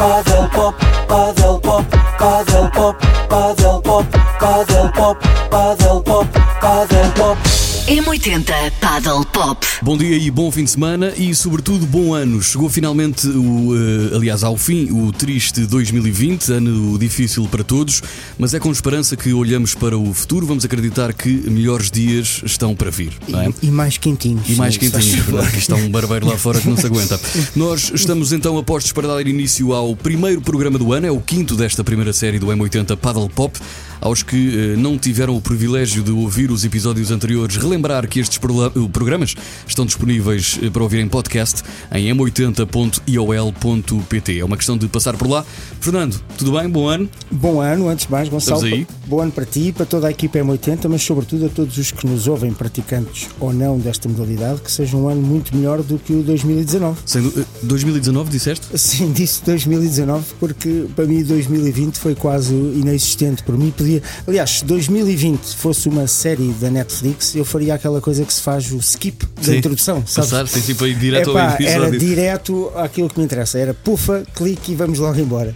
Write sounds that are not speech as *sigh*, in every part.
Paddle Pop, Paddle Pop, Paddle Pop, Paddle Pop, Paddle Pop, Paddle Pop, Paddle Pop. M80 Paddle Pop. Bom dia e bom fim de semana e, sobretudo, bom ano. Chegou finalmente, o, eh, aliás, ao fim, o triste 2020, ano difícil para todos, mas é com esperança que olhamos para o futuro. Vamos acreditar que melhores dias estão para vir. Não é? E, e mais quentinhos. E mais sim, quentinhos, verdade, que está um *laughs* barbeiro lá fora que não se aguenta. Nós estamos então a postos para dar início ao primeiro programa do ano, é o quinto desta primeira série do M80 Paddle Pop. Aos que eh, não tiveram o privilégio de ouvir os episódios anteriores, relembrar que estes programas estão disponíveis eh, para ouvir em podcast em m80.iol.pt. É uma questão de passar por lá. Fernando, tudo bem? Bom ano? Bom ano, antes de mais, Gonçalo. Estamos aí. Bom ano para ti, para toda a equipa M80, mas sobretudo a todos os que nos ouvem, praticantes ou não desta modalidade, que seja um ano muito melhor do que o 2019. Sendo, eh, 2019, disseste? Sim, disse 2019 porque para mim 2020 foi quase inexistente. Por mim podia. Aliás, se 2020 fosse uma série da Netflix, eu faria aquela coisa que se faz o skip da Sim. introdução. Sabes? Passar, tem tipo aí direto Epá, ao episódio. era direto àquilo que me interessa. Era pufa, clique e vamos logo embora.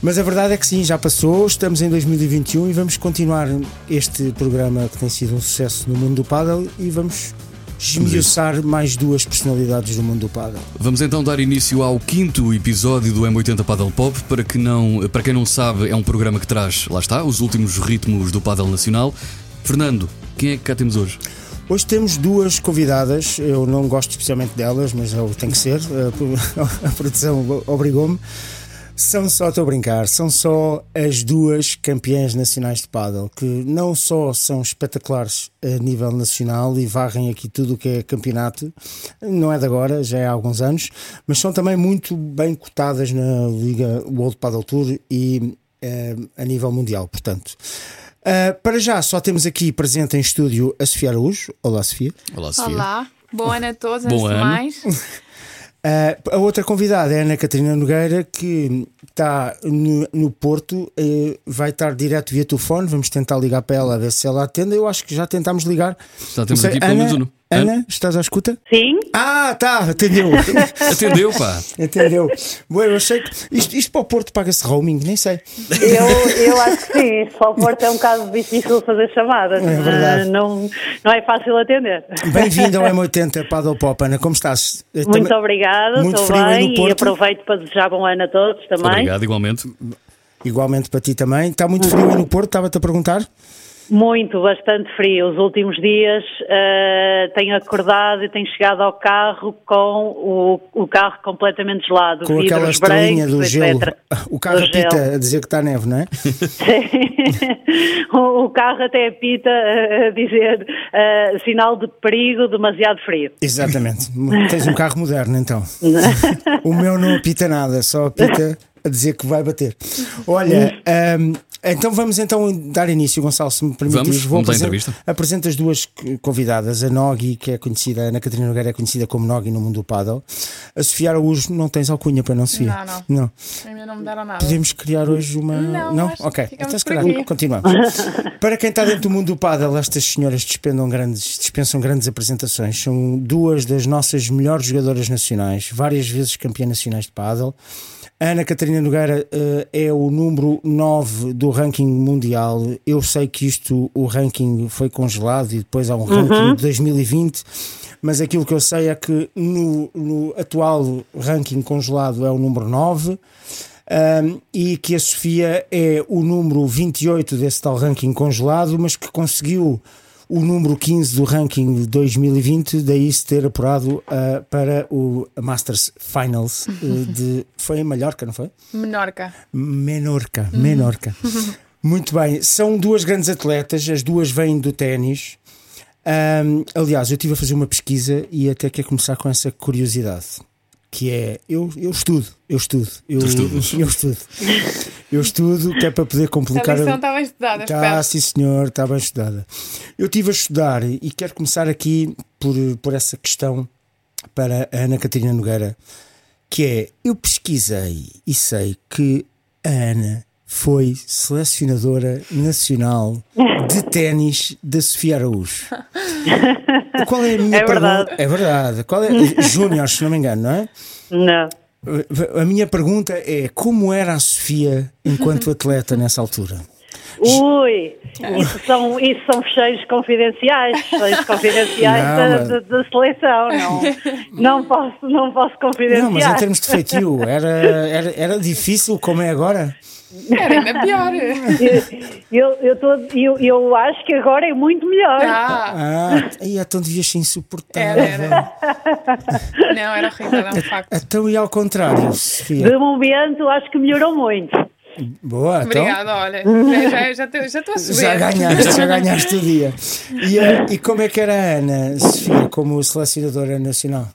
Mas a verdade é que sim, já passou, estamos em 2021 e vamos continuar este programa que tem sido um sucesso no mundo do paddle e vamos esmiuçar mais duas personalidades do mundo do paddle. Vamos então dar início ao quinto episódio do M80 Paddle Pop. Para, que não, para quem não sabe, é um programa que traz, lá está, os últimos ritmos do paddle nacional. Fernando, quem é que cá temos hoje? Hoje temos duas convidadas, eu não gosto especialmente delas, mas eu tenho que ser, a *laughs* produção obrigou-me. São só, estou a brincar, são só as duas campeãs nacionais de paddle, que não só são espetaculares a nível nacional e varrem aqui tudo o que é campeonato, não é de agora, já é há alguns anos, mas são também muito bem cotadas na Liga World Paddle Tour e eh, a nível mundial, portanto. Ah, para já, só temos aqui presente em estúdio a Sofia Araújo. Olá, Sofia. Olá, Sofia. Olá, bom ano *laughs* a todos, Bom antes de mais. *laughs* Ah, a outra convidada é a Ana Catarina Nogueira, que está no, no Porto, eh, vai estar direto via telefone. Vamos tentar ligar para ela a ver se ela atende. Eu acho que já tentámos ligar. Já temos sei, aqui pelo menos um. Ana, estás à escuta? Sim, Ah, tá, atendeu. *laughs* Atendeu, pá. atendeu. Bom, eu achei que. Isto, isto para o Porto paga-se roaming, nem sei. eu, eu acho que sim. Só o Porto é um caso difícil fazer chamadas. É verdade. Não, não é fácil atender. Bem-vindo ao *laughs* M80 Paddle Pop, Ana. Como estás? Eu Muito também- obrigada, Muito estou bem no e aproveito para desejar bom ano a todos também. Obrigado, igualmente. Igualmente para ti também. Está muito frio aí no Porto, estava-te a perguntar? Muito, bastante frio. Os últimos dias ah, tenho acordado e tenho chegado ao carro com o, o carro completamente gelado. Com aquela estrelinha do brancos, gelo. etc. O carro Do apita a dizer que está neve, não é? *laughs* o, o carro até apita a dizer ah, sinal de perigo, demasiado frio. Exatamente. Tens um carro moderno então. *laughs* o meu não apita nada, só apita a dizer que vai bater. Olha, hum, então vamos então dar início, Gonçalo, se me permites. Vamos, vamos à apresen- entrevista. Apresento as duas convidadas, a Nogi, que é conhecida, a Ana Catarina Nogueira é conhecida como Nogi no mundo do paddle. A Sofia Araújo, não tens alcunha para não, Sofia? Não, não. Ainda não me deram nada. Podemos criar hoje uma. Não, que Ok, então se calhar continuamos. *laughs* Para quem está dentro do mundo do paddle, estas senhoras dispensam grandes, dispensam grandes apresentações. São duas das nossas melhores jogadoras nacionais, várias vezes campeã nacionais de paddle. A Ana Catarina Nogueira eh, é o número 9 do ranking mundial. Eu sei que isto, o ranking foi congelado e depois há um ranking de 2020, mas aquilo que eu sei é que no, no atual ranking congelado é o número 9. Um, e que a Sofia é o número 28 desse tal ranking congelado, mas que conseguiu o número 15 do ranking de 2020, daí se ter apurado uh, para o Masters Finals uh, *laughs* de. Foi em Mallorca, não foi? Menorca. Menorca, Menorca. *laughs* Muito bem, são duas grandes atletas, as duas vêm do ténis. Um, aliás, eu estive a fazer uma pesquisa e até quero começar com essa curiosidade. Que é, eu, eu estudo, eu estudo, eu, eu estudo, eu estudo, que é para poder A complicar. lição está bem estudada, Está, sim senhor, está bem estudada. Eu estive a estudar e quero começar aqui por, por essa questão para a Ana Catarina Nogueira, que é, eu pesquisei e sei que a Ana foi selecionadora nacional de *laughs* ténis da Sofia Araújo. Qual é a *laughs* minha É verdade. pergunta? É verdade. Qual é? *laughs* Júnior, se não me engano, não é? Não. A minha pergunta é: como era a Sofia enquanto atleta nessa altura? Ui, isso são, isso são fecheiros confidenciais, fecheiros confidenciais Não, da, da- da seleção, não, não, posso, não posso confidenciar. Não, mas em termos de feitio, era, era, era difícil como é agora? Era ainda pior. *laughs* eu, eu, tô, eu, eu acho que agora é muito melhor. Ah, Ah, então devias ser insuportável. Era, era. não, era horrível, é um facto. Então, e ao contrário, Sofia? De momento, acho que melhorou muito. Boa, então. Obrigada, olha. Já- Já já estou já estou a subir. Já ganhaste, já ganhaste o dia. E, e como é que era a Ana, Sofia, como selecionadora nacional?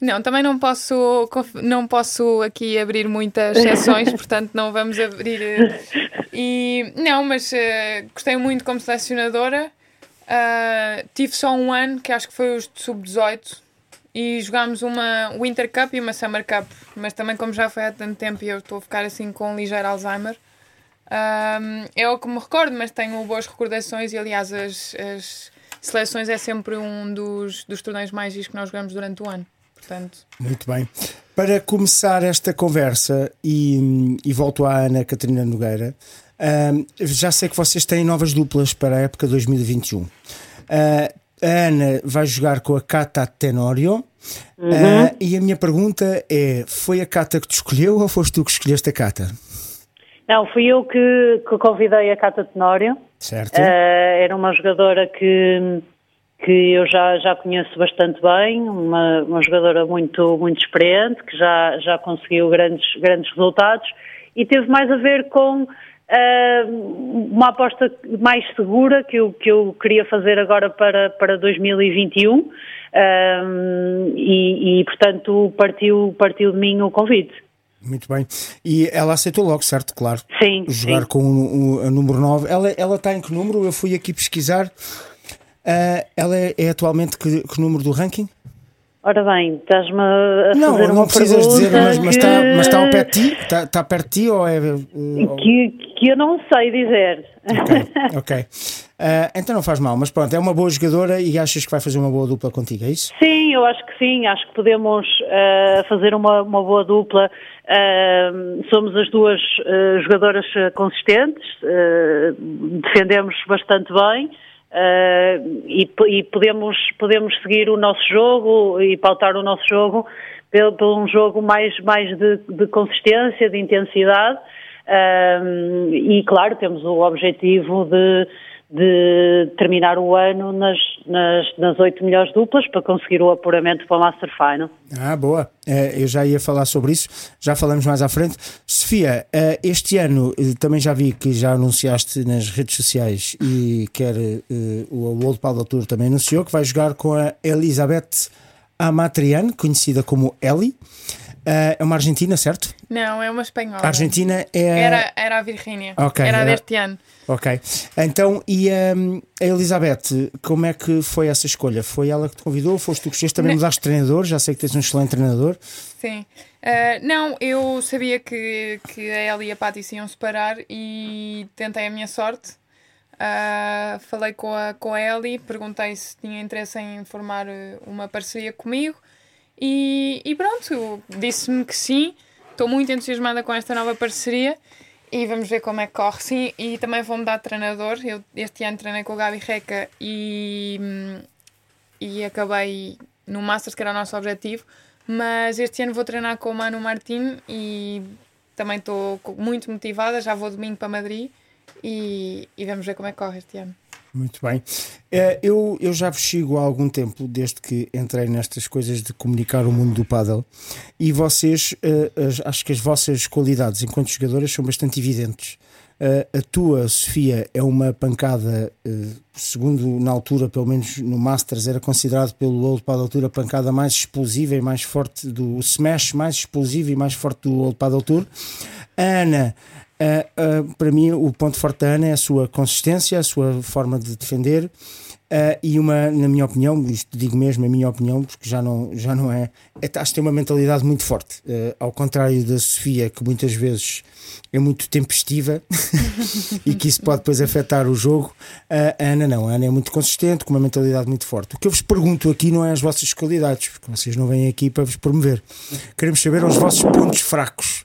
Não, também não posso, não posso aqui abrir muitas exceções, *laughs* portanto não vamos abrir. eh, E, não, mas eh, gostei muito como selecionadora. Ah, tive só um ano, que acho que foi os de sub-18, e jogámos uma Winter Cup e uma Summer Cup. Mas também, como já foi há tanto tempo e eu estou a ficar assim com um ligeiro Alzheimer, ah, é o que me recordo, mas tenho boas recordações e, aliás, as, as seleções é sempre um dos, dos torneios mais giros que nós jogamos durante o ano. Portanto, Muito bem. Para começar esta conversa, e, e volto à Ana Catarina Nogueira, ahm, já sei que vocês têm novas duplas para a época 2021. Ah, a Ana vai jogar com a Cata Tenório. Ah, e a minha pergunta é: foi a Cata que te escolheu ou foste tu que escolheste a Cata? Não, fui eu que, que convidei a Cata Tenório. Certo? Eh, era uma jogadora que, que eu já, já conheço bastante bem, uma, uma jogadora muito, muito experiente, que já, já conseguiu grandes, grandes resultados e teve mais a ver com eh, uma aposta mais segura que eu, que eu queria fazer agora para, para 2021 eh, e, e, portanto, partiu, partiu de mim o convite. Muito bem. E ela aceitou logo, certo? Claro. Sim, Jogar sim. com o, o- a número 9. Ela, ela está em que número? Eu fui aqui pesquisar. Ah, ela é, é atualmente que, que número do ranking? Ora bem, estás-me a Não, fazer não uma precisas dizer, mas, mas, que... está, mas está ao pé de ti? Está, está perto de ti ou é. uh, que, que eu não sei dizer. Ok, *laughs* ok. Ah, então não faz mal, mas pronto, é uma boa jogadora e achas que vai fazer uma boa dupla contigo, é isso? Sim, eu acho que sim, acho que podemos eh, fazer uma, uma boa dupla. Eh, somos as duas eh, jogadoras eh, consistentes, eh, defendemos bastante bem eh, e, e podemos, podemos seguir o nosso jogo e pautar o nosso jogo pelo um jogo mais, mais de, de consistência, de intensidade. Um, e claro, temos o objetivo de, de terminar o ano nas, nas, nas oito melhores duplas para conseguir o apuramento para o Master Final. Ah, boa. Eh, eu já ia falar sobre isso, já falamos mais à frente. Sofia, eh, este ano eh, também já vi que já anunciaste nas redes sociais e quer eh, o World Padel Tour também anunciou que vai jogar com a Elizabeth Amatrian, conhecida como Eli. Eh, é uma argentina, certo? não, é uma espanhola. A Argentina é. Era, era a Virgínia. Ok, era, era- deste ano. Ok. Então, e hum, a Elizabeth, como é que foi essa escolha? Foi ela que te convidou? Foste tu que escolheste? Também Não. mudaste de treinador? Já sei que tens um excelente treinador. Sim. Ah, não, eu sabia que, que a Ellie e a Patty se iam separar e tentei a minha sorte. Ah, falei com a, com a Ellie, perguntei se tinha interesse em formar uma parceria comigo e, e pronto, disse-me que sim. Estou muito entusiasmada com esta nova parceria e vamos ver como é que corre. Sim, e também vou mudar de treinador. Eu este ano treinei com o Gabi Reca e, hum, e acabei no Masters, que era o nosso objetivo. Mas este ano vou treinar com o Manu Martin e também estou muito motivada. Já vou domingo para Madrid e, e vamos ver como é que corre este ano. Muito bem. Eh, Eu, eu já vos sigo há algum tempo, desde que entrei nestas coisas de comunicar o mundo do paddle, e vocês, eh, acho que as vossas qualidades enquanto jogadoras são bastante evidentes. Eh, a tua, Sofia, é uma pancada, segundo na altura, pelo menos no Masters, era considerado pelo World Paddle Tour a pancada mais explosiva e mais forte do o smash mais explosivo e mais forte do World Paddle Tour. Ana, ah, ah, para mim, o ponto forte da Ana é a sua consistência, a sua forma de defender Uh, e uma, na minha opinião, isto digo mesmo a minha opinião, porque já não, já não é, é acho que tem uma mentalidade muito forte. Uh, ao contrário da Sofia, que muitas vezes é muito tempestiva *laughs* e que isso pode depois afetar o jogo, uh, a Ana não. A Ana é muito consistente, com uma mentalidade muito forte. O que eu vos pergunto aqui não é as vossas qualidades, porque vocês não vêm aqui para vos promover. Queremos saber os vossos pontos fracos.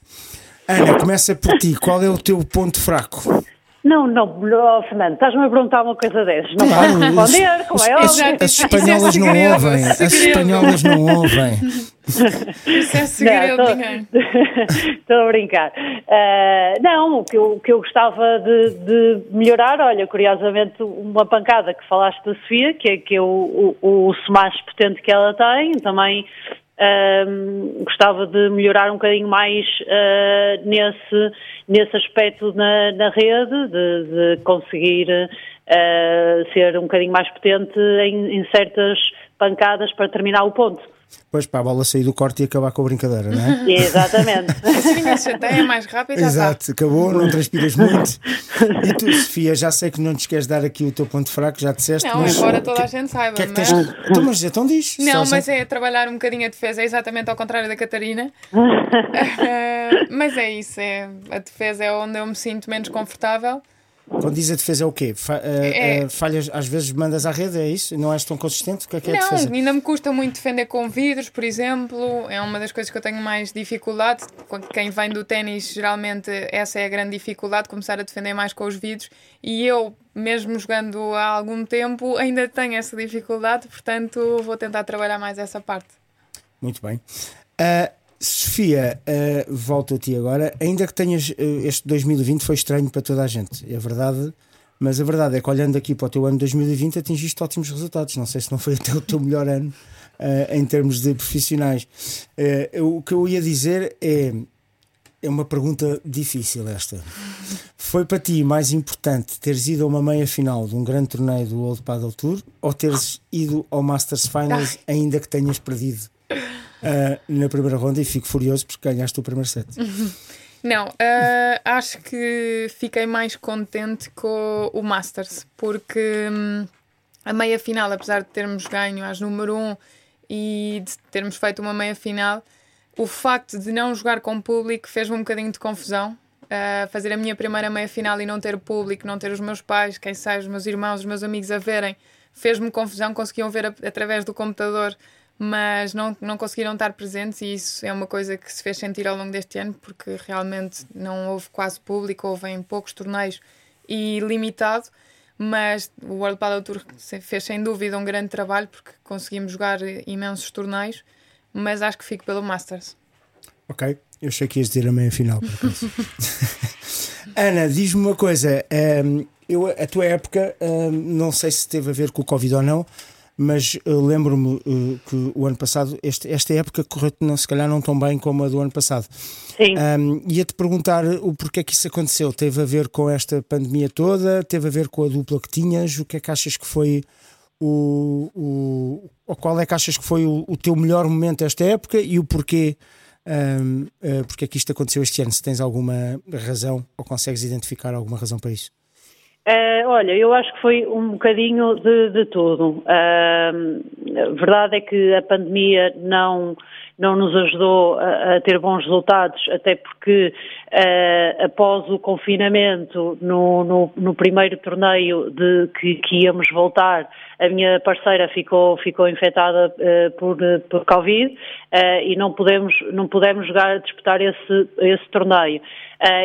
Ana, começa por ti. Qual é o teu ponto fraco? Não, não, oh, Fernando, estás-me a perguntar uma coisa dessas. Não claro, responder, como é as, óbvio. As espanholas não ouvem, as espanholas não ouvem. Isso é segredo, Estou *laughs* a brincar. Uh, não, o que, eu, o que eu gostava de, de, melhorar, olha, curiosamente, uma pancada que falaste da Sofia, que é, que é o, o, o smash potente que ela tem, também um, gostava de melhorar um bocadinho mais uh, nesse, nesse aspecto na, na rede, de, de conseguir uh, ser um bocadinho mais potente em, em certas pancadas para terminar o ponto. Pois para a bola sair do corte e acabar com a brincadeira, não é? *laughs* Exatamente. *laughs* Assim a chateia é mais rápido já Exato, acabou, não transpiras muito. E tu, Sofia, já sei que não te queres dar aqui o teu ponto fraco, já disseste. Não, mas embora toda a gente saiba. Que é que mas... tens... então, mas então diz. Não, mas é trabalhar um bocadinho a defesa, é exatamente ao contrário da Catarina. Uh, *laughs* mas é isso, é, a defesa é onde eu me sinto menos confortável. Quando diz a defesa é o quê? Fa- eh, eh, falhas, às vezes mandas à rede, é isso? Não és tão consistente? O que é que é a defesa? ainda me custa muito defender com vidros, por exemplo. É uma das coisas que eu tenho mais dificuldade. Quem vem do ténis, geralmente, essa é a grande dificuldade, começar a defender mais com os vidros. E eu, mesmo jogando há algum tempo, ainda tenho essa dificuldade, portanto, vou tentar trabalhar mais essa parte. Muito bem. Ah, Sofia, ah, volto a ti agora. Ainda que tenhas ah, este 2020 foi estranho para toda a gente, é verdade. Mas a verdade é que olhando aqui para o teu ano 2020 atingiste ótimos resultados. Não sei se não foi até o teu melhor ano ah, *laughs* em termos de profissionais. Eu- o que eu ia dizer é é uma pergunta difícil esta. Foi para ti mais importante teres ido a uma meia final de um grande torneio do World Paddle Tour ou teres ido ao Masters Finals *laughs* ainda que tenhas perdido ah, na primeira ronda e fico furioso porque ganhaste o primeiro set. *laughs* Não, ah, acho que fiquei mais contente com o Masters, porque hum, a meia final, apesar de termos ganho às número 1 e de termos feito uma meia final, o facto de não jogar com público fez-me um bocadinho de confusão. Ah, fazer a minha primeira meia final e não ter público, não ter os meus pais, quem sabe, os meus irmãos, os meus amigos a verem, fez-me confusão. Conseguiam ver a- através do computador mas não, não conseguiram estar presentes e isso é uma coisa que se fez sentir ao longo deste ano porque realmente não houve quase público, houve em poucos torneios e limitado, mas o World Padel Tour fez sem dúvida um grande trabalho porque conseguimos jogar imensos torneios, mas acho que fico pelo Masters. Ok? Eu achei que ias dizer a meia final. Por acaso. *laughs* Ana, diz-me uma coisa. ehm, eu, a tua época, ehm, não sei se teve a ver com o Covid ou não, mas eu lembro-me eh, que o ano passado, este- esta época correu não, se calhar não tão bem como a do ano passado. Sim. Um, Ia-te perguntar o porquê que isso aconteceu. Teve a ver com esta pandemia toda? Teve a ver com a dupla que tinhas? O que é que achas que foi o. o ou qual é que achas que foi o, o teu melhor momento esta época e o porquê? Um, uh, porque é que isto aconteceu este ano? Se tens alguma razão ou consegues identificar alguma razão para isso? Eh, olha, eu acho que foi um bocadinho de, de tudo. A verdade é que a pandemia não, não nos ajudou a, a ter bons resultados, até porque eh, após o confinamento, no, no, no primeiro torneio de que, que íamos voltar, a minha parceira ficou, ficou infectada eh, por, por Covid eh, e não pudemos, não pudemos jogar, disputar esse, esse torneio.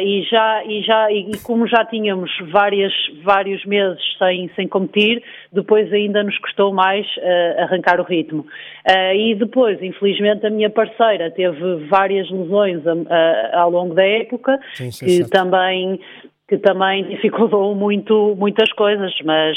E já, e já e como já tínhamos várias, vários meses sem, sem competir, depois ainda nos custou mais ah, arrancar o ritmo. Ah, e depois, infelizmente, a minha parceira teve várias lesões ah, ah, ao longo da época, Sim, é que certo. também, que também *laughs* dificultou muito, muitas coisas, mas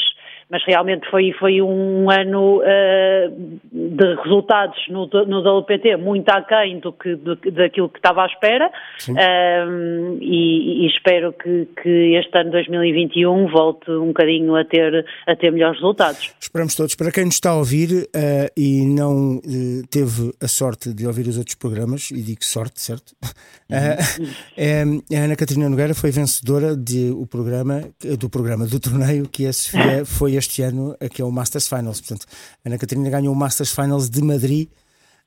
mas realmente foi, foi um ano uh, de resultados no, no WPT muito aquém do que, do, daquilo que estava à espera um, e, e, espero que, que este ano 2021 volte um bocadinho a ter, a ter melhores resultados. Esperamos todos. Para quem nos está a ouvir uh, e não uh, teve a sorte de ouvir os outros programas, e digo sorte, certo? *laughs* Uhum. Uh, a Ana Catarina Nogueira foi vencedora de, o programa, do programa do torneio que a Sofia foi este ano, que é o Masters Finals. Portanto, a Ana Catarina ganhou o Masters Finals de Madrid.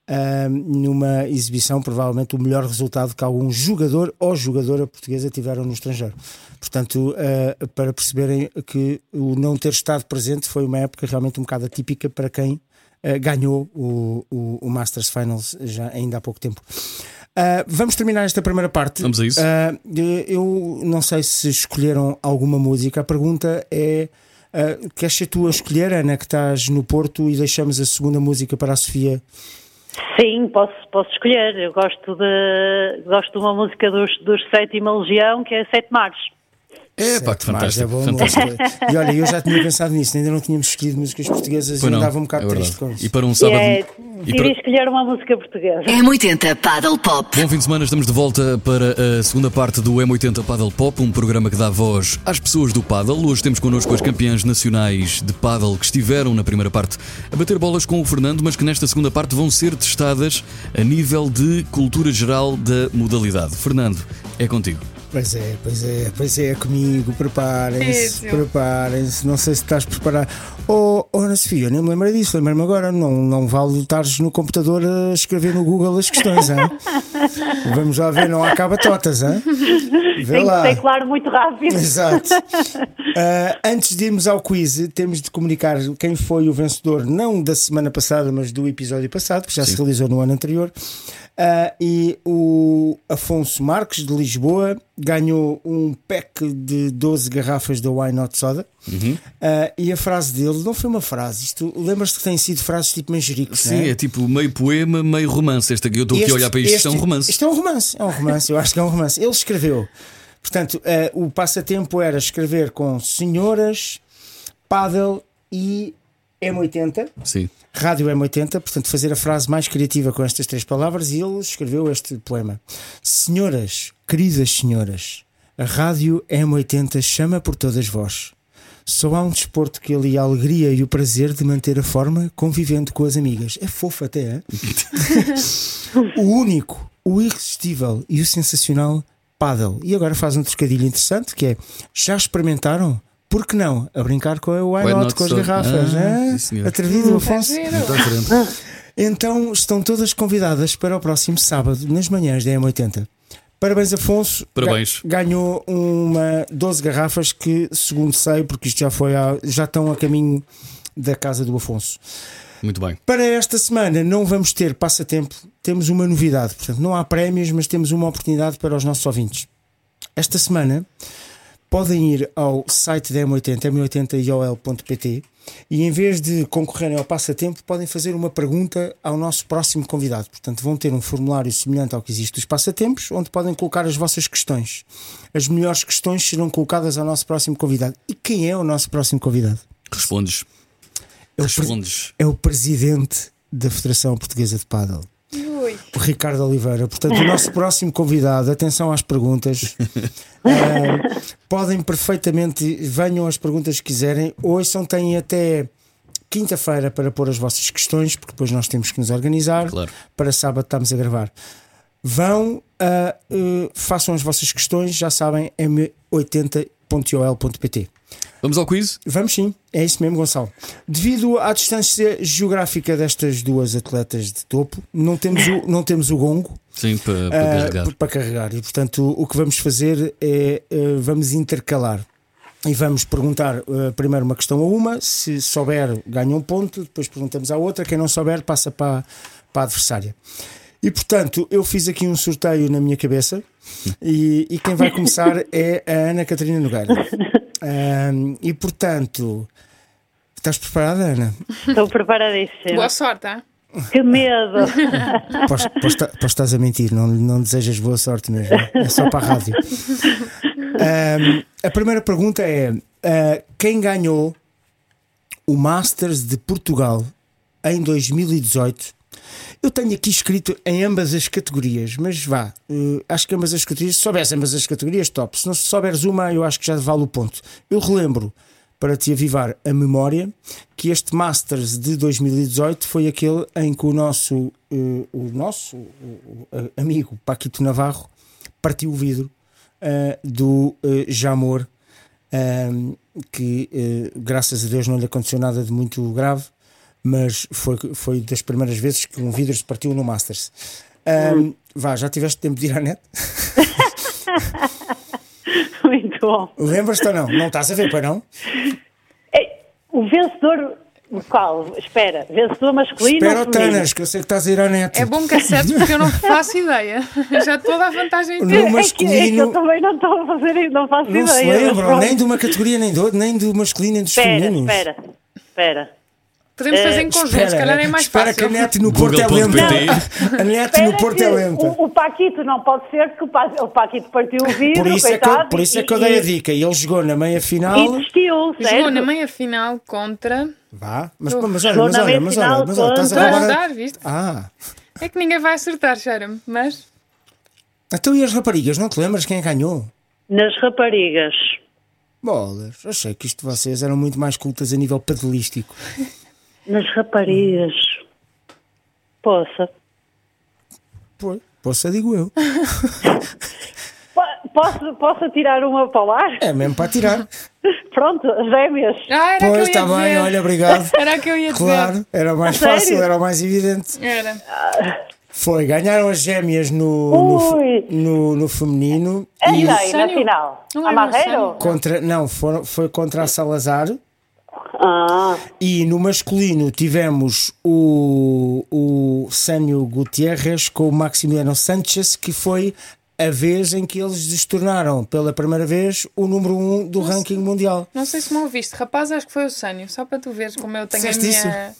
Uh, numa exibição, provavelmente o melhor resultado que algum jogador ou jogadora portuguesa tiveram no estrangeiro. Portanto, uh, para perceberem que o não ter estado presente foi uma época realmente um bocado atípica para quem uh, ganhou o, o, o, Masters Finals já ainda há pouco tempo. vamos terminar esta primeira parte. Vamos a isso. eu não sei se escolheram alguma música. A pergunta é. Uh, queres ser tu a escolher, Ana, que estás no Porto, e deixamos a segunda música para a Sofia? Sim, posso, posso escolher. Eu gosto de, gosto de uma música dos, dos Sétima Legião, que é Sete Mares. É, pá, que fantástico. É bom fantástico. E olha, eu já tinha pensado nisso, ainda não tínhamos escolhido músicas portuguesas e andava um bocado é triste com isso. E para um sábado. É, e para... escolher uma música portuguesa. M80 Paddle Pop. Bom fim de semana, estamos de volta para a segunda parte do M80 Paddle Pop, um programa que dá voz às pessoas do paddle. Hoje temos connosco as campeãs nacionais de paddle que estiveram na primeira parte a bater bolas com o Fernando, mas que nesta segunda parte vão ser testadas a nível de cultura geral da modalidade. Fernando, é contigo. Pois é, pois é, pois é, comigo, preparem-se, preparem-se, não sei se estás preparado. Oh, oh Ana Sofia, nem me lembro disso, lembro-me agora, não, não vale estares no computador a escrever no Google as questões, hein? *laughs* Vamos lá ver, não há cabatotas, hein? Vê Tem lá. que ser claro muito rápido. Exato. Uh, *laughs* antes de irmos ao quiz, temos de comunicar quem foi o vencedor, não da semana passada, mas do episódio passado, que já Sim. se realizou no ano anterior. Uh, e o Afonso Marques de Lisboa ganhou um pack de 12 garrafas da Why Not Soda. Uhum. Uh, e a frase dele não foi uma frase. Isto lembras-te que têm sido frases tipo manjericos? Sim, é? é? tipo meio poema, meio romance. Esta aqui eu estou aqui a olhar para isto, isto é um romance. Isto é um romance, é um romance, eu acho que é um romance. Ele escreveu. Portanto, uh, o passatempo era escrever com senhoras, paddle e M80. Sim. Rádio M80, portanto, fazer a frase mais criativa com estas três palavras, e ele escreveu este poema: Senhoras, queridas senhoras, a Rádio M80 chama por todas vós. Só há um desporto que ali a alegria e o prazer de manter a forma convivendo com as amigas. É fofo até, é? *laughs* o único, o irresistível e o sensacional paddle. E agora faz um trocadilho interessante que é: já experimentaram? Por que não? A brincar com a Why, Why not, not, com as garrafas. Ah, é? Atrevido, Afonso. Então estão todas convidadas para o próximo sábado, nas manhãs da M80. Parabéns, Afonso. Parabéns. Ganhou uma 12 garrafas que, segundo sei, porque isto já foi a, já estão a caminho da casa do Afonso. Muito bem. Para esta semana não vamos ter passatempo, temos uma novidade. Portanto, não há prémios, mas temos uma oportunidade para os nossos ouvintes. Esta semana podem ir ao site da M80, m80iol.pt e em vez de concorrerem ao passatempo, podem fazer uma pergunta ao nosso próximo convidado. Portanto, vão ter um formulário semelhante ao que existe dos passatempos, onde podem colocar as vossas questões. As melhores questões serão colocadas ao nosso próximo convidado. E quem é o nosso próximo convidado? Respondes. É Respondes. O, é o presidente da Federação Portuguesa de Paddle. Ricardo Oliveira. Portanto, o nosso próximo convidado, atenção às perguntas. uh, *laughs* podem perfeitamente, venham as perguntas que quiserem. Hoje são têm até quinta-feira para pôr as vossas questões, porque depois nós temos que nos organizar. Claro. Para sábado estamos a gravar. Vão, uh, uh, façam as vossas questões, já sabem, m80.ol.pt. Vamos ao quiz? Vamos sim, é isso mesmo, Gonçalo. Devido à distância geográfica destas duas atletas de topo, não temos o, não temos o gongo. Sim, para, para uh, carregar. Para carregar. E portanto, o que vamos fazer é uh, vamos intercalar. E vamos perguntar uh, primeiro uma questão a uma, se souber, ganha um ponto, depois perguntamos à outra, quem não souber, passa para, para a adversária. E portanto, eu fiz aqui um sorteio na minha cabeça e, e quem vai começar é a Ana Catarina Nogueira. *laughs* Um, e portanto, estás preparada, Ana? Estou preparadíssima. Boa sorte, hein? Que medo! *laughs* Pois, pois, pois estás a mentir, não, não desejas boa sorte mesmo. É só para a rádio. Um, a primeira pergunta é: uh, quem ganhou o Masters de Portugal em 2018. Eu tenho aqui escrito em ambas as categorias, mas vá, eh, acho que ambas as categorias, se soubesse ambas as categorias, top. Se não souberes uma, eu acho que já vale o ponto. Eu relembro, para te avivar a memória, que este Masters de 2018 foi aquele em que o nosso, eh, o nosso o- amigo Paquito Navarro partiu o vidro eh, do Jamor, ehm, que graças a Deus não lhe aconteceu nada de muito grave, mas foi, foi das primeiras vezes que um vidro se partiu no Masters. Ehm, Vá, já tiveste tempo de ir à net? *laughs* Muito bom. Lembras-te ou não? Não estás a ver, para não? Ei, O vencedor, qual? Espera, vencedor masculino Espera, ou? Tanas, que eu sei que estás a ir à net. É bom que acertes porque eu não *laughs* faço ideia. Já estou a dar vantagem em No ter. É que, é que masculino- eu também não estou a fazer, não faço Não se ideia. mas lembram pronto. nem de uma categoria, nem, do, nem do masculino, nem dos Espera, femininos. espera, espera. Podemos fazer em conjunto, se calhar é mais espera fácil. que a net no Porto é lenta. A net no Espera Porto é lenta. O, o Paquito não pode ser, porque o, Pa- o Paquito partiu o vidro, Por isso, é que, eu- coitado, por isso é que eu dei a dica. E ele jogou na meia final. E desistiu, certo? Jogou na meia final contra. Vá, mas, mas olha, mas olha, mas olha, mas olha, estás a roubar. Ah, É que ninguém vai acertar, cheira-me. Mas então e as raparigas, não te lembras quem ganhou? Nas raparigas. Bolas, achei que isto de vocês eram muito mais cultas a nível padelístico. Nas raparigas. Poça. Pois, posso digo eu. *laughs* Po- Posso, posso tirar uma para o ar? É mesmo para tirar. *laughs* Pronto, as gêmeas. Ah, era Pois, está bem, olha, obrigado. *laughs* Era que eu ia dizer. Claro, era mais sério? fácil, era o mais evidente. Era. Foi, ganharam as gêmeas no, no, no, no feminino É e na final? Não a Marreiro? Sânio? contra, não, foram, foi contra a Salazar Ah, e no masculino tivemos o, o Sânio Gutierrez com o Maximiliano Sanchez, que foi a vez em que eles se tornaram pela primeira vez o número um do ranking mundial. Não sei se me ouviste. Rapaz, acho que foi o Sânio. Só para tu veres como eu tenho a minha.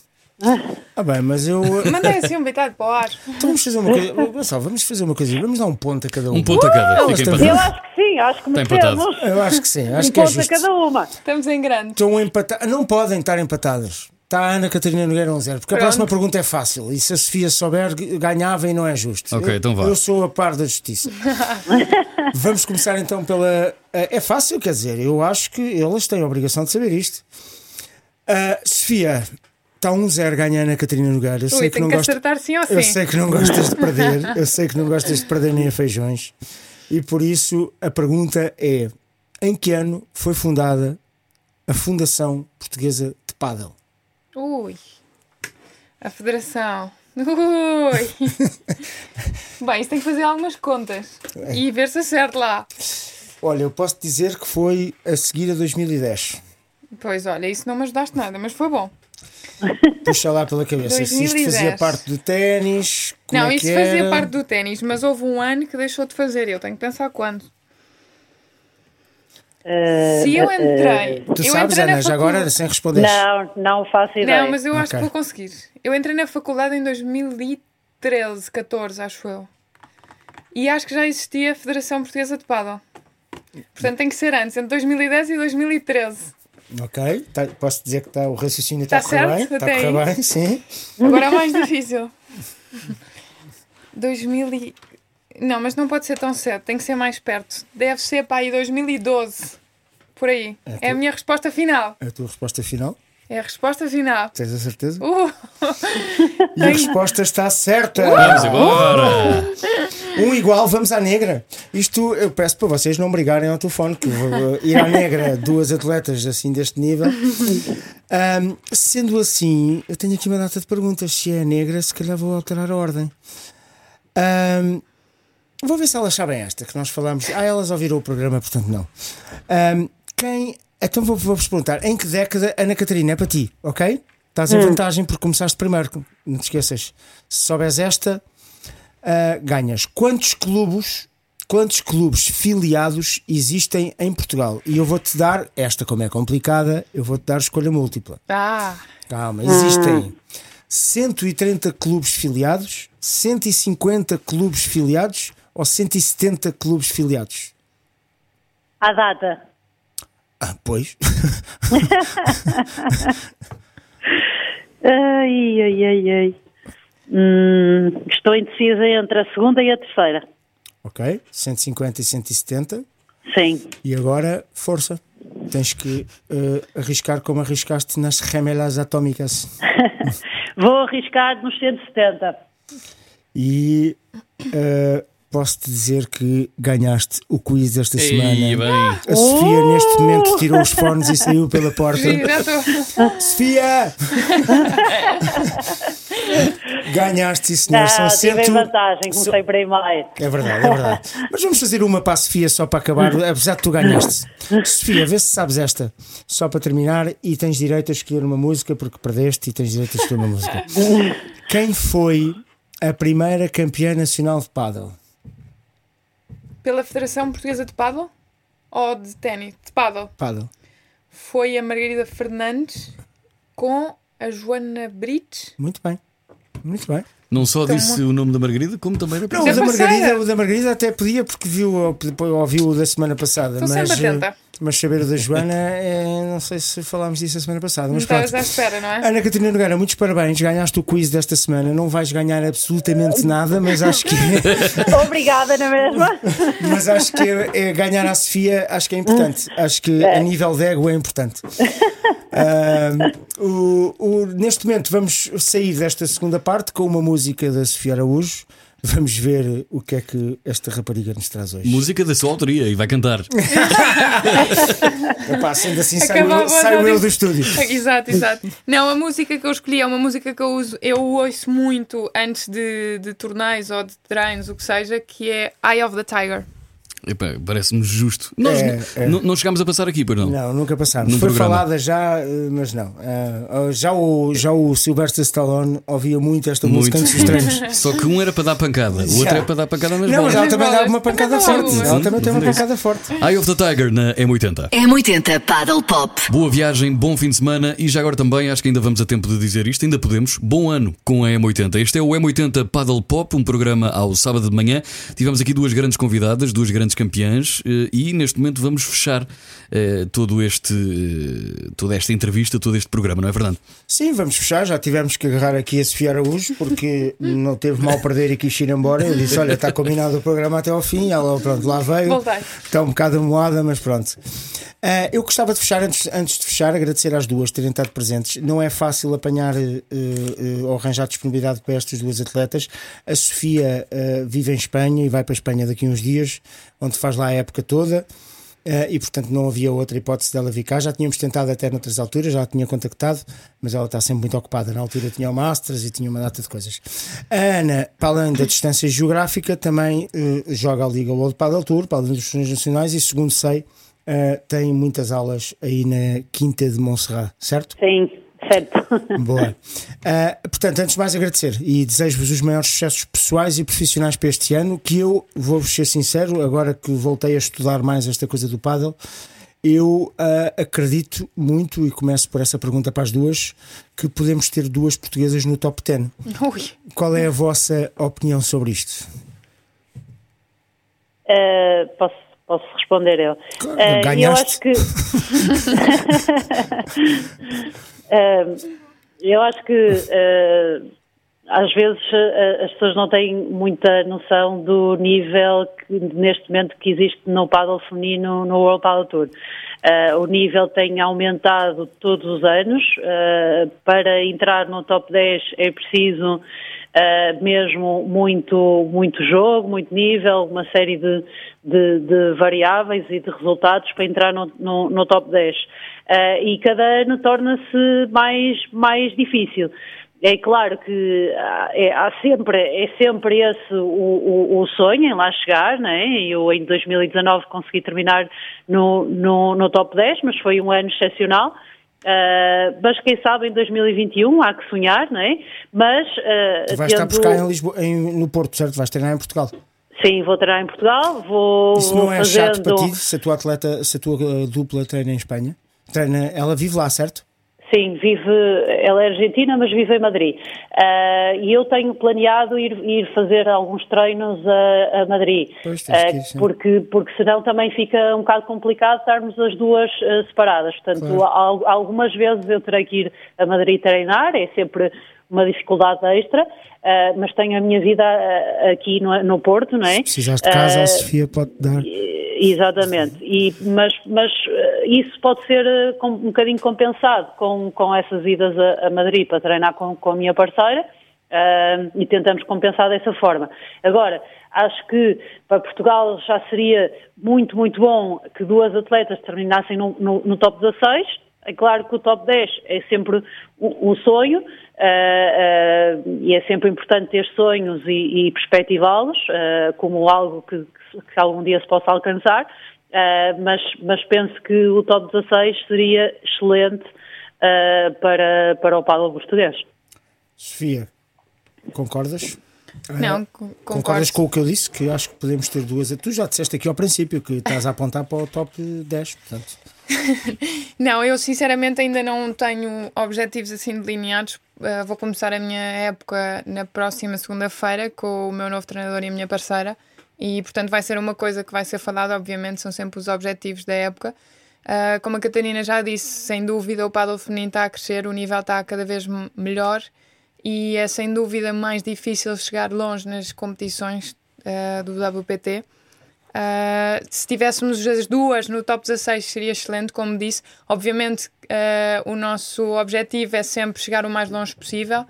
Ah bem, mas eu... *laughs* Mandei assim um bitado para o ar. Então vamos fazer uma coisa, *laughs* vamos fazer uma coisa, vamos dar um ponto a cada um. Um ponto a cada. Fica eu acho que sim, acho que Está empatado. merecemos. Eu acho que sim, acho Um que é ponto a justo. cada uma. Estamos em grande. Estão empatadas. Não podem estar empatadas. Está a Ana Catarina Nogueira 1 0 porque a Pronto. próxima pergunta é fácil. E se a Sofia souber, ganhava e não é justo. Ok, Eu- então vá. Eu sou a par da justiça. *laughs* Vamos começar então pela. É é fácil, quer dizer, eu acho que elas têm a obrigação de saber isto. Ah, Sofia, está 1-0 ganha a Ana Catarina Nogueira. Eu sei Ui, que não que gosta. sim ou sim. Eu sei que não gostas de perder, *laughs* eu sei que não gostas de perder nem a feijões, e por isso a pergunta é: em que ano foi fundada a Fundação Portuguesa de Padel? Ui. A federação. Ui. *laughs* Bem, isso tem que fazer algumas contas. É. E ver se acerto lá. Olha, eu posso dizer que foi a seguir a 2010. Pois olha, isso não me ajudaste nada, mas foi bom. Puxa lá pela cabeça. Se isto 2010. fazia parte do ténis, como não, é isso que fazia era? parte do ténis, mas houve um ano que deixou de fazer. Eu tenho que pensar quando. Se eu entrei. Tu eu sabes, entrei na Ana, já agora sem responder. Não, não faço ideia. Não, mas eu acho Ok. que vou conseguir. Eu entrei na faculdade em 2013, 14, acho eu. E acho que já existia a Federação Portuguesa de Paddle. Portanto, tem que ser antes, entre 2010 e 2013. Ok, tá- posso dizer que tá, o raciocínio está Tá a correr certo? bem. Está a correr bem, sim. Agora é mais difícil. *laughs* 2000 e... Não, mas não pode ser tão cedo, tem que ser mais perto. Deve ser para aí 2012. Por aí. É, a minha resposta final. A tua resposta final? É a resposta final. Tens a certeza? Uh, E a resposta está certa. Vamos agora! Um igual, vamos à negra. Isto eu peço para vocês não brigarem ao telefone, que uh, ir à negra, duas atletas assim deste nível. Ahm, sendo assim, eu tenho aqui uma data de perguntas. Se é negra, se calhar vou alterar a ordem. Ahm, vou ver se elas sabem esta, que nós falamos. Ah, elas ouviram o programa, portanto não. Ahm, quem. Então vou- vou-vos perguntar: em que década, Ana Catarina, é para ti, ok? Estás em vantagem porque começaste primeiro, não te esqueças. Se souberes esta, ah, ganhas. Quantos clubes, quantos clubes filiados existem em Portugal? E eu vou-te dar, esta como é complicada, eu vou-te dar escolha múltipla. ah, Calma, existem 130 clubes filiados, 150 clubes filiados ou 170 clubes filiados? À data. Ai, ai, ai, ai. Hum, estou indecisa entre a segunda e a terceira. Ok? 150 e 170. Sim. E agora, força. Tens que eh, arriscar como arriscaste nas remelas atómicas. *laughs* Vou arriscar nos 170. E eh, posso-te dizer que ganhaste o quiz desta Ei, semana. bem. A Sofia, neste momento, tirou os fones e saiu pela porta. Sofia! Ganhaste, sim, senhor. Ah, São tive cento... vantagem, comecei primeiro. É verdade, é verdade. *laughs* Mas vamos fazer uma para a Sofia só para acabar, apesar de tu ganhaste. Sofia, vê se sabes esta, só para terminar, e tens direito a escolher uma música, porque perdeste e tens direito a escolher uma música. *laughs* Quem foi a primeira campeã nacional de paddle? Pela Federação Portuguesa de Paddle? Ou de ténis? De paddle. Paddle. Foi a Margarida Fernandes com a Joana Brites. Muito bem. Muito bem. Não só Então, disse o nome da Margarida, como também era Não, o da. Margarida, o da Margarida até podia, porque viu, ouviu o da semana passada. Estou mas, sempre atenta. Mas saber o da Joana, é, não sei se falámos disso a semana passada. Não Mas pronto. estavas à espera, não é? Ana Catarina Nogueira, muitos parabéns, ganhaste o quiz desta semana. Não vais ganhar absolutamente nada, mas acho que, *laughs* Obrigada, na mesma. *laughs* mas acho que é, é ganhar à Sofia, acho que é importante. Acho que a nível de ego é importante. *laughs* Ahm, o- o- neste momento vamos sair desta segunda parte com uma música da Sofia Araújo. Vamos ver o que é que esta rapariga nos traz hoje. Música da sua autoria e vai cantar. *laughs* Epá, sendo assim, saio, Acabava eu, saio já eu do estúdio. *laughs* Exato, exato. Não, a música que eu escolhi é uma música que eu uso, eu ouço muito antes de, de torneios ou de treinos, o que seja, que é Eye of the Tiger. Epá, Parece-me justo. Nós É, é. não chegámos a passar aqui, pois não? Não, nunca passámos. Num Foi programa. falada já, eh, mas não. Eh, já, o, já o Sylvester Stallone ouvia muito esta música Muito. antes dos treinos. *laughs* Só que um era para dar pancada, o outro é para dar pancada nas Não, mas ela também dava uma pancada forte. Ela também tem uma pancada forte. Eye of the Tiger na M80. M80 Paddle Pop. Boa viagem, bom fim de semana e já agora também, acho que ainda vamos a tempo de dizer isto, ainda podemos. Bom ano com a M80. Este é o M80 Paddle Pop, um programa ao sábado de manhã. Tivemos aqui duas grandes convidadas, duas grandes campeãs eh, e neste momento vamos fechar eh, todo este, toda esta entrevista, todo este programa, não é verdade? Sim, vamos fechar. Já tivemos que agarrar aqui a Sofia Araújo porque não teve mal perder e quis ir embora. Eu disse: Olha, está combinado o programa até ao fim. Ela, pronto, lá veio. Voltei. Está um bocado amoada, mas pronto. Ah, eu gostava de fechar, antes, antes de fechar, agradecer às duas terem estado presentes. Não é fácil apanhar eh, eh, ou arranjar disponibilidade para estas duas atletas. A Sofia vive em Espanha e vai para a Espanha daqui a uns dias, onde faz lá a época toda. Eh, e portanto não havia outra hipótese dela vir cá. Já tínhamos tentado até noutras alturas, já a tinha contactado, mas ela está sempre muito ocupada. Na altura tinha o Masters e tinha uma data de coisas. A Ana, para além da distância geográfica, também eh, joga a Liga World Paddle Tour, para além dos torneios nacionais, e segundo sei, eh, tem muitas aulas aí na Quinta de Montserrat, certo? Sim, certo. Boa. Ah, portanto, antes de mais agradecer e desejo-vos os maiores sucessos pessoais e profissionais para este ano, que eu, vou-vos ser sincero, agora que voltei a estudar mais esta coisa do paddle, eu ah, acredito muito, e começo por essa pergunta para as duas, que podemos ter duas portuguesas no top 10. Ui. Qual é a vossa opinião sobre isto? Eh, posso, posso responder eu. Eh, eu acho que. *laughs* *laughs* Eh, eu acho que eh, às vezes eh, as pessoas não têm muita noção do nível que, neste momento que existe no paddle feminino no World Paddle Tour. Eh, o nível tem aumentado todos os anos. para entrar no top 10 é preciso Uh, mesmo muito, muito jogo, muito nível, uma série de, de, de variáveis e de resultados para entrar no, no, no top 10. Uh, e cada ano torna-se mais, mais difícil. É claro que ah, é, há sempre, é sempre esse o, o, o sonho em lá chegar, não é? Eu em 2019 consegui terminar no, no, no top 10, mas foi um ano excepcional. Uh, mas quem sabe em 2021 há que sonhar, não é? Mas uh, Tu vais estar tendo- por cá em Lisboa, em- no Porto, certo? Vais treinar em Portugal. Sim, vou treinar em Portugal, vou, Isso vou não é fazendo... chato para ti se a tua atleta, se a tua dupla treina em Espanha? Treina, ela vive lá, certo? sim, vive, ela é argentina, mas vive em Madrid. Uh, e eu tenho planeado ir, ir fazer alguns treinos a, a Madrid, Pois, uh, sim. porque, porque senão também fica um bocado complicado estarmos as duas uh, separadas. Portanto, Claro. al- algumas vezes eu terei que ir a Madrid treinar, é sempre uma dificuldade extra, mas tenho a minha vida aqui no, no Porto, não é? Se precisares de casa, a Sofia pode dar. Exatamente, e, mas, mas eh, isso pode ser eh, um bocadinho compensado com, com essas idas a, a Madrid para treinar com, com a minha parceira ah, e tentamos compensar dessa forma. Agora, acho que para Portugal já seria muito, muito bom que duas atletas terminassem no, no- no top 16. É claro que o top 10 é sempre um, sonho ah, ah, e é sempre importante ter sonhos e, e perspectivá-los ah, como algo que, que algum dia se possa alcançar, mas, mas penso que o top 16 seria excelente para, para o paddle português. Sofia, concordas? Não, Ah, co- Concordas concordo. com o que eu disse? Que acho que podemos ter duas. Tu já disseste aqui ao princípio que estás a apontar para o top 10, portanto. Não, eu sinceramente ainda não tenho objetivos assim delineados. Uh, vou começar a minha época na próxima segunda-feira com o meu novo treinador e a minha parceira. E, portanto, vai ser uma coisa que vai ser falada, obviamente, são sempre os objetivos da época. Uh, como a Catarina já disse, sem dúvida o paddle feminino está a crescer, o nível está cada vez melhor e é sem dúvida mais difícil chegar longe nas competições uh, do WPT. Uh, se tivéssemos as duas no top 16 seria excelente, como disse. Obviamente, uh, o nosso objetivo é sempre chegar o mais longe possível,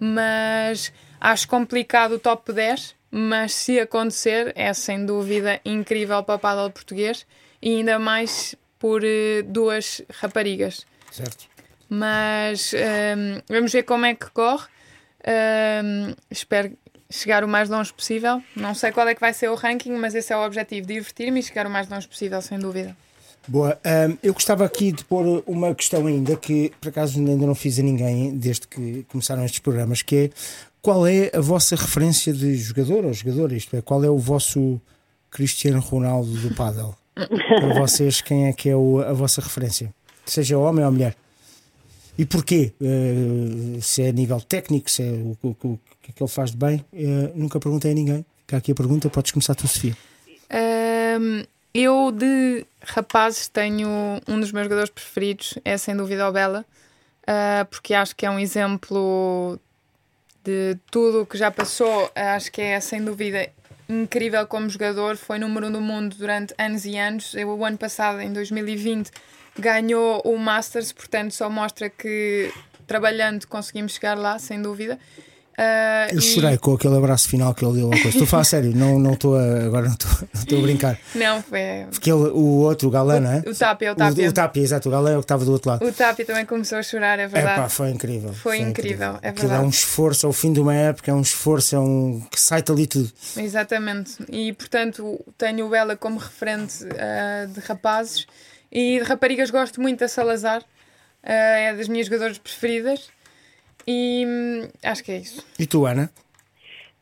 mas acho complicado o top 10. Mas se acontecer, é sem dúvida incrível para o paddle português e ainda mais por uh, duas raparigas Certo? mas hum, vamos ver como é que corre. Hum, espero chegar o mais longe possível. Não sei qual é que vai ser o ranking, mas esse é o objetivo: divertir-me e chegar o mais longe possível, sem dúvida. Boa. Ahm, eu gostava aqui de pôr uma questão ainda que por acaso ainda não fiz a ninguém desde que começaram estes programas, que é qual é a vossa referência de jogador ou jogadora? Isto é, qual é o vosso Cristiano Ronaldo do paddle? *laughs* Para vocês, quem é que é o- a vossa referência? Seja homem ou mulher. E porquê? Eh, se é a nível técnico, se é o, o- o que é ele faz de bem? Eh, nunca perguntei a ninguém. Fica aqui a pergunta, podes começar tu, Sofia. Hum, eu, de rapazes, tenho um dos meus jogadores preferidos, é sem dúvida o Bela, ah, porque acho que é um exemplo de tudo o que já passou. Acho que é sem dúvida incrível como jogador. Foi número um do mundo durante anos e anos. Eu, o ano passado, em 2020, ganhou o Masters, portanto, só mostra que trabalhando conseguimos chegar lá, sem dúvida. Ah, Eu e- chorei com aquele abraço final que ele deu ao coisa. Estou a falar a sério, não não estou agora não estou, a brincar. Não, foi. Porque ele, o outro, o Galã, não é? O Tapia, o Tapia. O, o Tapia, exato, o Galã é o que estava do outro lado. O Tapia também começou a chorar, é É verdade. pá, foi incrível. Foi incrível, é Aquilo é verdade. um esforço ao fim de uma época, é um esforço, é um que sai-te ali tudo. Exatamente. E portanto tenho o Bela como referente ah, de rapazes e de raparigas gosto muito da Salazar. Ah, é das minhas jogadoras preferidas. E hum, acho que é isso. E tu, Ana?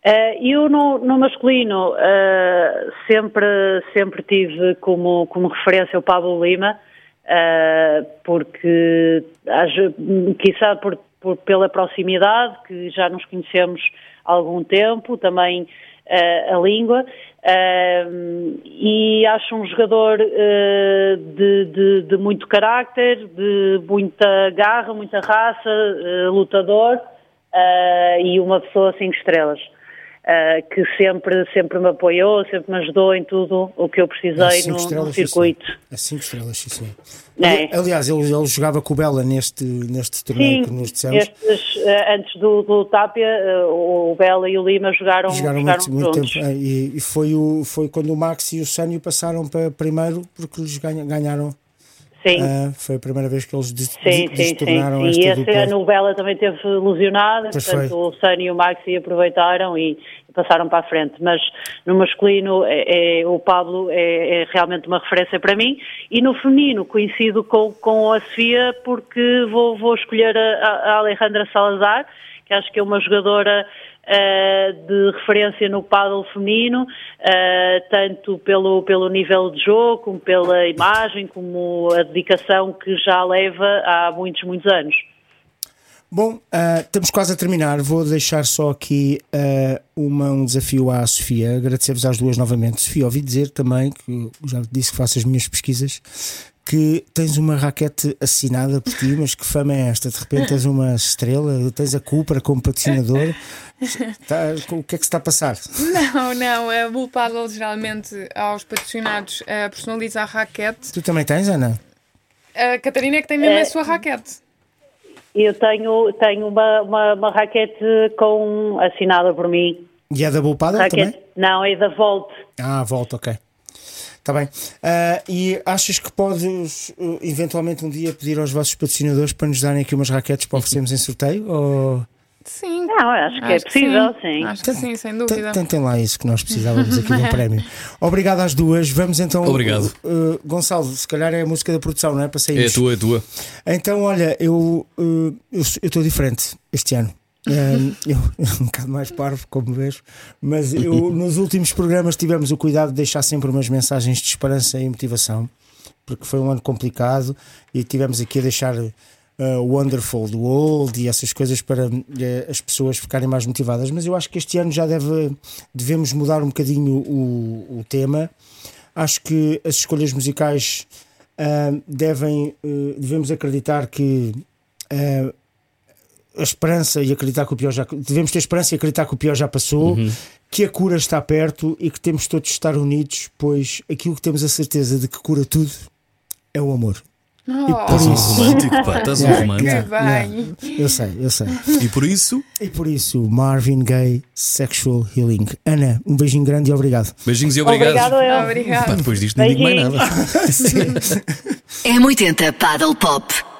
Eh, eu no, no masculino eh, sempre, sempre tive como, como referência o Pablo Lima, eh, porque acho, quizá por, por- pela proximidade, que já nos conhecemos há algum tempo, também eh, a língua, e acho um jogador eh, de, de- de muito carácter, de muita garra, muita raça, eh, lutador, eh, e uma pessoa cinco estrelas. Eh, que sempre, sempre me apoiou, sempre me ajudou em tudo o que eu precisei cinco no, no circuito. É 5 estrelas, sim, sim. É. Aliás, ele, ele jogava com o Bela neste, neste torneio Sim, que nos dissemos. estes, eh, antes do, do Tapia, eh, o Bela e o Lima jogaram, Jogaram jogaram muito, muito juntos. tempo. E, e foi, o, foi quando o Max e o Sânio passaram para primeiro porque eles ganha- ganharam. Sim. ah, foi a primeira vez que eles des, Sim, sim, sim, E dupla. o Bela também teve lesionado, Pois portanto foi. o Sani e o Maxi aproveitaram e, e passaram para a frente. Mas no masculino é, é- o Pablo é, é realmente uma referência para mim e no feminino coincido com, com a Sofia porque vou, vou escolher a, a Alejandra Salazar que acho que é uma jogadora uh, de referência no paddle feminino, uh, tanto pelo, pelo nível de jogo, como pela imagem, como a dedicação que já leva há muitos, muitos anos. Bom, uh, estamos quase a terminar. Vou deixar só aqui uh, uma, um desafio à Sofia. Agradecer-vos às duas novamente. Sofia, ouvi dizer também, que já disse que faço as minhas pesquisas, que tens uma raquete assinada por ti, mas que fama é esta? De repente tens uma estrela, tens a Cupra como patrocinador. Tá, o que é que se está a passar? Não, não. A Bull Paddle geralmente aos patrocinados uh, personaliza a raquete. Tu também tens, Ana? A Catarina é que tem mesmo a sua raquete. Eu tenho, tenho uma, uma, uma raquete com, assinada por mim. E é da Bullpada Raquete- também? Não, é da Volt. Ah, volta, ok. Está bem. Ah, e achas que podes uh, eventualmente um dia pedir aos vossos patrocinadores para nos darem aqui umas raquetes para oferecermos em sorteio? Ou... Sim. Não, acho que é Acho possível, sim. Acho que sim, sem dúvida. Tentem lá isso que nós precisávamos aqui de um *laughs* prémio. Obrigado às duas. Vamos então. Obrigado. uh, Gonçalo, se calhar é a música da produção, não é? Para É sair. a tua, é a tua. Então, olha, eu uh, eu estou diferente este ano. Um, *laughs* eu, um bocado mais parvo, como vejo, mas eu, *laughs* nos últimos programas tivemos o cuidado de deixar sempre umas mensagens de esperança e motivação, porque foi um ano complicado e tivemos aqui a deixar uh, Wonderful do Old e essas coisas para uh, as pessoas ficarem mais motivadas. Mas eu acho que este ano já deve, devemos mudar um bocadinho o, o tema. Acho que as escolhas musicais uh, devem, devemos acreditar que a esperança e acreditar que o pior já devemos ter esperança e acreditar que o pior já passou, que a cura está perto e que temos todos de estar unidos, pois aquilo que temos a certeza de que cura tudo é o amor. Oh, Estás um romântico, pá, estás um romântico. yeah, bem. yeah. Eu sei, eu sei. E por isso, E por isso, Marvin Gaye Sexual Healing. Ana, um beijinho grande e obrigado. beijinhos e obrigado. Obrigado, eu. Pá, Obrigada. depois disto não digo mais nada. *laughs* M80 Paddle Pop.